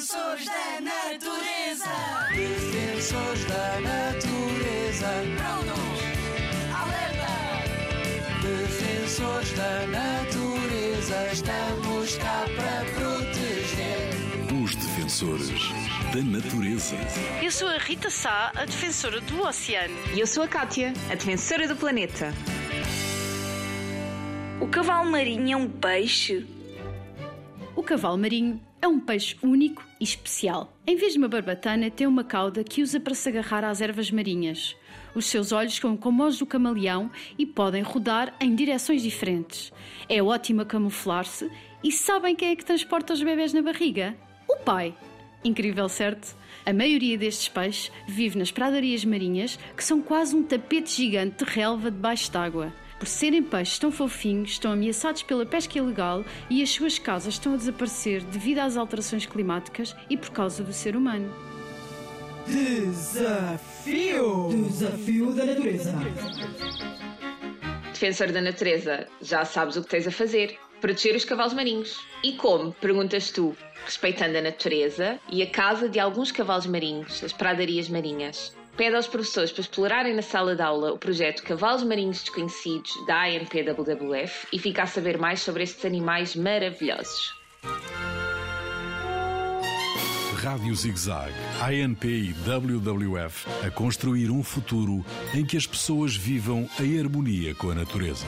Defensores da natureza. Defensores da natureza. Prontos. Alerta. Defensores da natureza. Estamos cá para proteger. Os defensores da natureza. Eu sou a Rita Sá, a defensora do oceano. E eu sou a Kátia, a defensora do planeta. O cavalo marinho é um peixe? Cavalo marinho é um peixe único e especial. Em vez de uma barbatana, tem uma cauda que usa para se agarrar às ervas marinhas. Os seus olhos são como os do camaleão e podem rodar em direções diferentes. É ótimo a camuflar-se e sabem quem é que transporta os bebés na barriga? O pai. Incrível, certo? A maioria destes peixes vive nas pradarias marinhas, que são quase um tapete gigante de relva debaixo d'água. Por serem peixes tão fofinhos, estão ameaçados pela pesca ilegal e as suas casas estão a desaparecer devido às alterações climáticas e por causa do ser humano. Desafio! Desafio da natureza. Defensor da natureza, já sabes o que tens a fazer. Proteger os cavalos marinhos. E como? Perguntas tu. Respeitando a natureza e a casa de alguns cavalos marinhos, as pradarias marinhas. Pede aos professores para explorarem na sala de aula o projeto Cavalos Marinhos Desconhecidos da ANPWWF e ficar a saber mais sobre estes animais maravilhosos. Rádio ZigZag, ANP e WWF a construir um futuro em que as pessoas vivam em harmonia com a natureza.